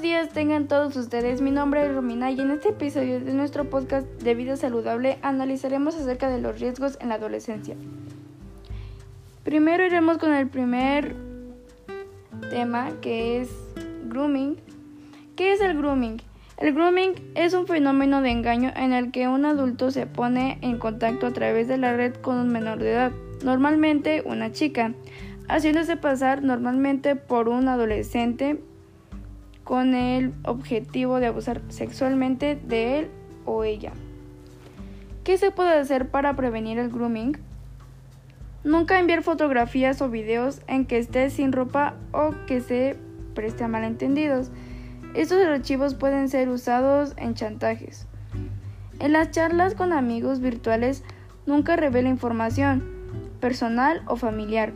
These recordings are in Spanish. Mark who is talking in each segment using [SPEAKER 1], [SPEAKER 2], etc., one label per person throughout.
[SPEAKER 1] Días tengan todos ustedes, mi nombre es Romina y en este episodio de nuestro podcast de vida saludable analizaremos acerca de los riesgos en la adolescencia. Primero iremos con el primer tema que es grooming. ¿Qué es el grooming? El grooming es un fenómeno de engaño en el que un adulto se pone en contacto a través de la red con un menor de edad, normalmente una chica, haciéndose pasar normalmente por un adolescente con el objetivo de abusar sexualmente de él o ella. ¿Qué se puede hacer para prevenir el grooming? Nunca enviar fotografías o videos en que esté sin ropa o que se preste a malentendidos. Estos archivos pueden ser usados en chantajes. En las charlas con amigos virtuales nunca revela información personal o familiar,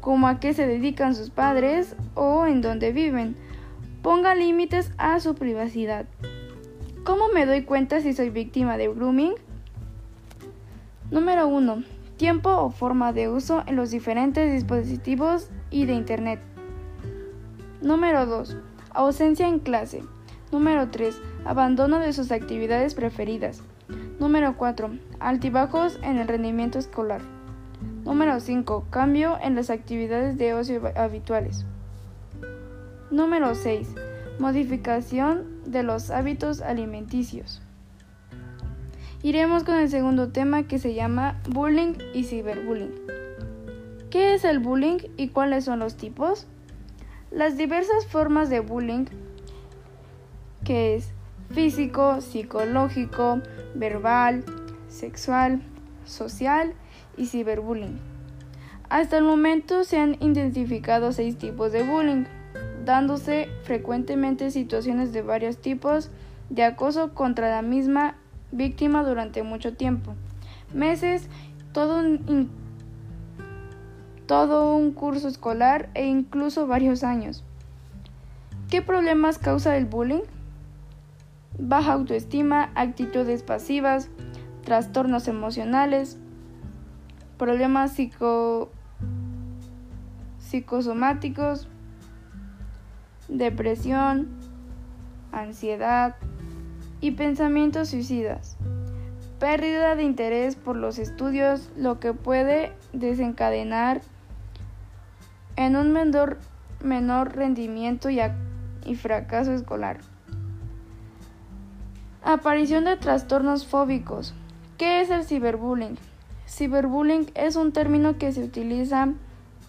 [SPEAKER 1] como a qué se dedican sus padres o en dónde viven Ponga límites a su privacidad. ¿Cómo me doy cuenta si soy víctima de grooming? Número 1. Tiempo o forma de uso en los diferentes dispositivos y de Internet. Número 2. Ausencia en clase. Número 3. Abandono de sus actividades preferidas. Número 4. Altibajos en el rendimiento escolar. Número 5. Cambio en las actividades de ocio habituales. Número 6. Modificación de los hábitos alimenticios. Iremos con el segundo tema que se llama bullying y ciberbullying. ¿Qué es el bullying y cuáles son los tipos? Las diversas formas de bullying, que es físico, psicológico, verbal, sexual, social y ciberbullying. Hasta el momento se han identificado seis tipos de bullying dándose frecuentemente situaciones de varios tipos de acoso contra la misma víctima durante mucho tiempo, meses, todo un, todo un curso escolar e incluso varios años. ¿Qué problemas causa el bullying? Baja autoestima, actitudes pasivas, trastornos emocionales, problemas psico psicosomáticos, depresión, ansiedad y pensamientos suicidas. Pérdida de interés por los estudios, lo que puede desencadenar en un menor, rendimiento y, y fracaso escolar. Aparición de trastornos fóbicos. ¿Qué es el ciberbullying? Ciberbullying es un término que se utiliza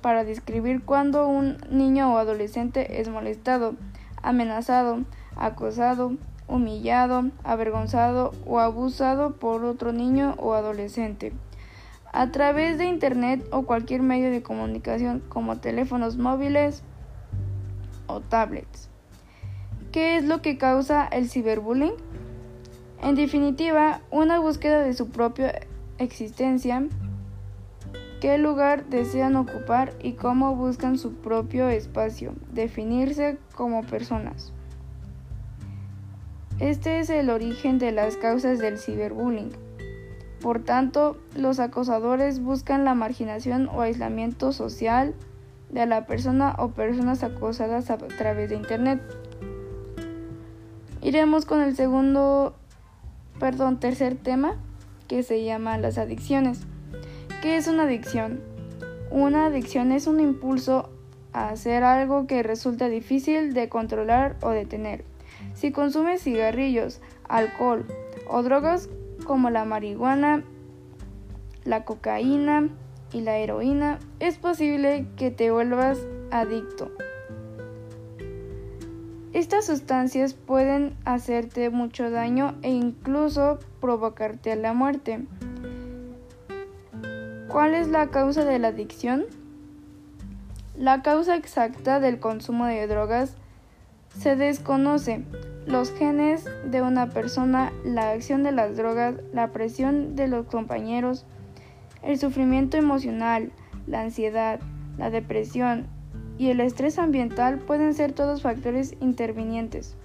[SPEAKER 1] para describir cuando un niño o adolescente es molestado, amenazado, acosado, humillado, avergonzado o abusado por otro niño o adolescente a través de Internet o cualquier medio de comunicación como teléfonos móviles o tablets. ¿Qué es lo que causa el ciberbullying? En definitiva, una búsqueda de su propia existencia qué lugar desean ocupar y cómo buscan su propio espacio, definirse como personas. Este es el origen de las causas del ciberbullying. Por tanto, los acosadores buscan la marginación o aislamiento social de la persona o personas acosadas a través de Internet. Iremos con el segundo, perdón, tercer tema que se llama las adicciones. ¿Qué es una adicción? Una adicción es un impulso a hacer algo que resulta difícil de controlar o detener. Si consumes cigarrillos, alcohol o drogas como la marihuana, la cocaína y la heroína, es posible que te vuelvas adicto. Estas sustancias pueden hacerte mucho daño e incluso provocarte la muerte. ¿Cuál es la causa de la adicción? La causa exacta del consumo de drogas se desconoce. Los genes de una persona, la acción de las drogas, la presión de los compañeros, el sufrimiento emocional, la ansiedad, la depresión y el estrés ambiental pueden ser todos factores intervinientes.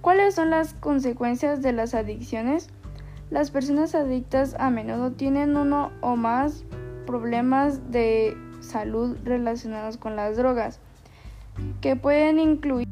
[SPEAKER 1] ¿Cuáles son las consecuencias de las adicciones? Las personas adictas a menudo tienen uno o más problemas de salud relacionados con las drogas. que pueden incluir